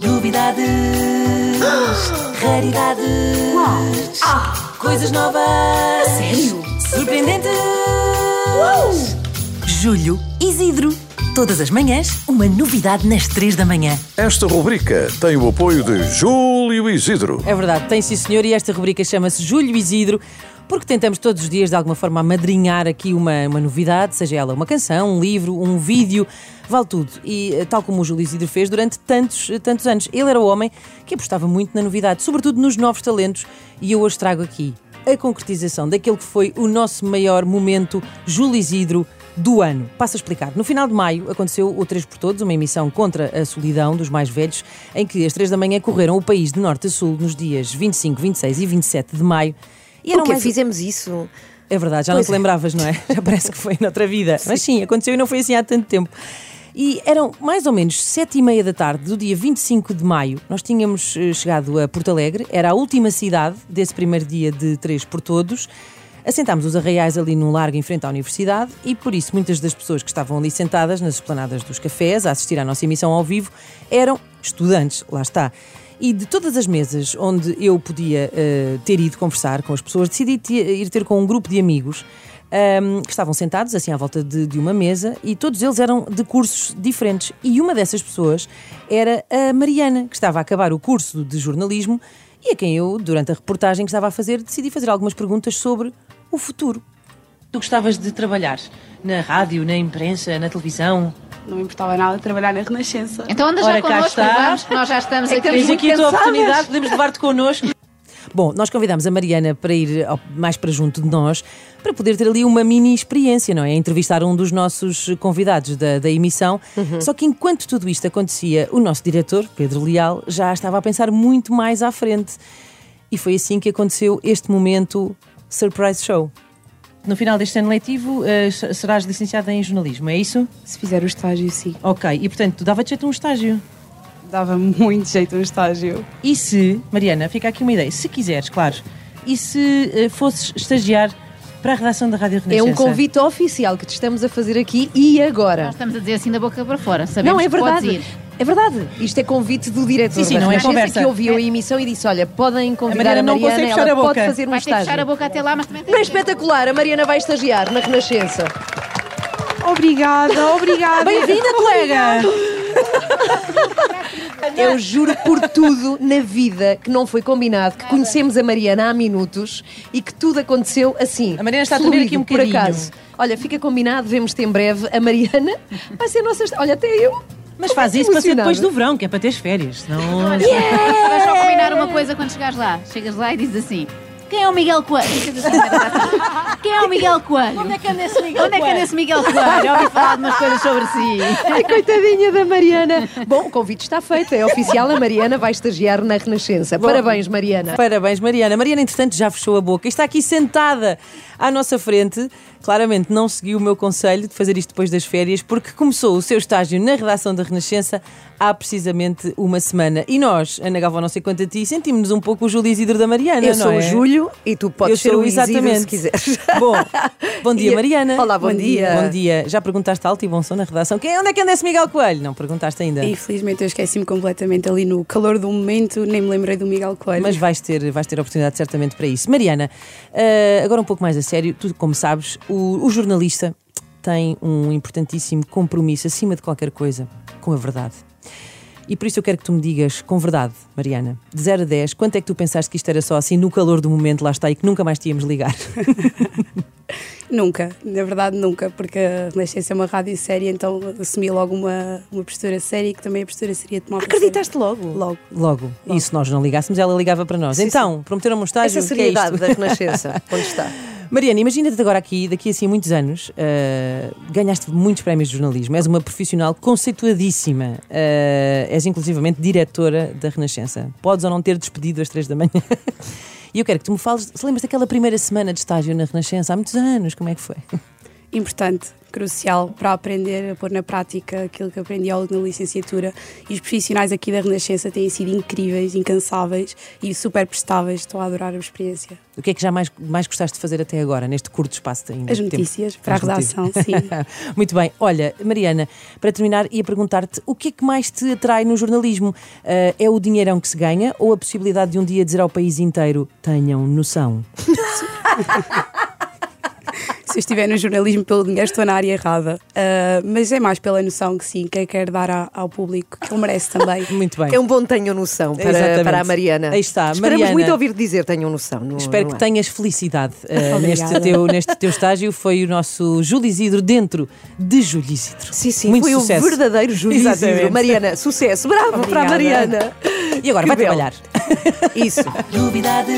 Novidades, raridades, coisas novas, sério? surpreendentes. Julho, Isidro. Todas as manhãs, uma novidade nas três da manhã. Esta rubrica tem o apoio de Júlio Isidro. É verdade, tem sim senhor, e esta rubrica chama-se Júlio Isidro, porque tentamos todos os dias de alguma forma amadrinhar aqui uma, uma novidade, seja ela uma canção, um livro, um vídeo, vale tudo. E eh, tal como o Júlio Isidro fez durante tantos, eh, tantos anos. Ele era o homem que apostava muito na novidade, sobretudo nos novos talentos, e eu hoje trago aqui a concretização daquele que foi o nosso maior momento Júlio Isidro do ano. Passo a explicar. No final de maio aconteceu o Três por Todos, uma emissão contra a solidão dos mais velhos, em que às três da manhã correram o país de norte a sul nos dias 25, 26 e 27 de maio. E eram O que mais- fizemos isso? É verdade, já não te lembravas, não é? Já parece que foi noutra vida. Mas sim, aconteceu e não foi assim há tanto tempo. E eram mais ou menos sete e meia da tarde do dia 25 de maio. Nós tínhamos eh, chegado a Porto Alegre, era a última cidade desse primeiro dia de Três por Todos. Assentámos os arraiais ali num largo em frente à universidade e por isso muitas das pessoas que estavam ali sentadas nas esplanadas dos cafés a assistir à nossa emissão ao vivo eram estudantes, lá está. E de todas as mesas onde eu podia eh, ter ido conversar com as pessoas, decidi ir ter com um grupo de amigos ahm, que estavam sentados assim à volta de, de uma mesa e todos eles eram de cursos diferentes. E uma dessas pessoas era a Mariana, que estava a acabar o curso de jornalismo e a quem eu, durante a reportagem que estava a fazer, decidi fazer algumas perguntas sobre o futuro. Tu gostavas de trabalhar na rádio, na imprensa, na televisão? Não me importava nada de trabalhar na Renascença. Então anda Ora, já cá connosco, está. vamos, que nós já estamos aqui. Tens aqui a tua oportunidade, podemos levar-te connosco. Bom, nós convidámos a Mariana para ir mais para junto de nós, para poder ter ali uma mini experiência, não é? Entrevistar um dos nossos convidados da, da emissão. Só que enquanto tudo isto acontecia, o nosso diretor, Pedro Leal, já estava a pensar muito mais à frente. E foi assim que aconteceu este momento Surprise Show. No final deste ano letivo, eh, serás licenciada em jornalismo, é isso? Se fizer o estágio, sim. Ok, e portanto, tu dava-te jeito a um estágio. Dava muito jeito um estágio. E se, Mariana, fica aqui uma ideia, se quiseres, claro, e se eh, fosses estagiar para a redação da Rádio É Renascença? um convite oficial que te estamos a fazer aqui e agora. Nós estamos a dizer assim da boca para fora. Sabemos Não, é que podes verdade. É verdade. Isto é convite do diretor Sim, sim, não é conversa. que ouviu a emissão e disse: Olha, podem convidar Mariana a não Mariana, consegue ela fechar a pode boca. fazer um Vais ter que fechar estágio. a boca até lá, mas também tem Bem espetacular, a Mariana vai estagiar na Renascença. Obrigada, obrigada. Bem-vinda, colega! Eu juro por tudo na vida que não foi combinado, que conhecemos a Mariana há minutos e que tudo aconteceu assim. A Mariana está a tremer aqui um por bocadinho. acaso. Olha, fica combinado, vemos-te em breve. A Mariana vai ser a nossa. Olha, até eu. Mas faz Muito isso para ser depois do verão, que é para teres férias. Senão... Vamos só combinar uma coisa quando chegares lá. Chegas lá e dizes assim: Quem é o Miguel Coelho? Quem é o Miguel Coelho? Onde é que anda esse Miguel Onde é que anda esse Miguel Coelho? Já ouvi falar de umas coisas sobre si. Ai, coitadinha da Mariana. Bom, o convite está feito, é oficial. A Mariana vai estagiar na Renascença. Parabéns, Mariana. Parabéns, Mariana. Mariana, entretanto, já fechou a boca e está aqui sentada à nossa frente. Claramente não seguiu o meu conselho de fazer isto depois das férias, porque começou o seu estágio na redação da Renascença há precisamente uma semana. E nós, Ana Galvão, não sei quanto a ti, sentimos-nos um pouco o Júlio Isidro da Mariana, Eu não sou é? o Júlio e tu podes Eu ser sou o exatamente. se quiseres. Bom, bom dia, E- Mariana. Olá, bom dia. Bom dia. Já perguntaste alto e bom som na redação. Quem, onde é que anda esse Miguel Coelho? Não perguntaste ainda. Infelizmente eu esqueci-me completamente ali no calor do momento, nem me lembrei do Miguel Coelho. Mas vais ter, vais ter oportunidade certamente para isso. Mariana, eh, agora um pouco mais a sério, tu, como sabes, o, o jornalista tem um importantíssimo compromisso, acima de qualquer coisa, com a verdade. E por isso eu quero que tu me digas, com verdade, Mariana, de 0 a 10, quanto é que tu pensaste que isto era só assim no calor do momento, lá está, e que nunca mais te íamos ligar? Nunca, na verdade nunca, porque a Renascença é uma rádio séria, então assumi logo uma, uma postura séria e que também a postura seria tomar Acreditaste logo? Logo. Logo. E se nós não ligássemos, ela ligava para nós. então, prometeram-me um estágio. Essa é seriedade isto? da Renascença, onde está? Mariana, imagina-te agora aqui, daqui assim a muitos anos, eh, ganhaste muitos prémios de jornalismo, és uma profissional conceituadíssima, eh, és inclusivamente diretora da Renascença. Podes ou não ter despedido às três da manhã. E eu quero que tu me fales, se lembras daquela primeira semana de estágio na Renascença, há muitos anos, como é que foi? Importante, crucial para aprender a pôr na prática aquilo que aprendi ao longo da licenciatura. E os profissionais aqui da Renascença têm sido incríveis, incansáveis e super prestáveis. Estou a adorar a experiência. O que é que já mais, mais gostaste de fazer até agora, neste curto espaço de ainda As de tempo? notícias para a notícias. redação, sim. Muito bem. Olha, Mariana, para terminar, ia perguntar-te o que é que mais te atrai no jornalismo? Ah, é o dinheirão que se ganha ou a possibilidade de um dia dizer ao país inteiro tenham noção? Se eu estiver no jornalismo pelo dinheiro, estou na área errada. Ah, mas é mais pela noção que sim, que eu quero dar a- ao público, que ele merece também. Muito bem. É um bom tenham noção para, Exatamente. para a Mariana. Aí está, Esperamos Mariana. muito ouvir dizer tenham noção. não- Espero não que é? tenhas felicidade ah, Obrigada. neste, teu, neste teu estágio. Foi o nosso Júlio Isidro dentro de Júlio Isidro. Sim, sim, Muito foi sucesso. o verdadeiro Júlio Exatamente. Isidro. Mariana, sucesso. Bravo para a Obrigada. Mariana. E agora Que vai belo. trabalhar. Isso. Novidades,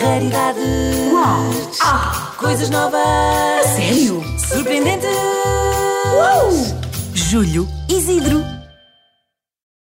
raridades, coisas novas, sério, surpreendentes. Júlio Isidro.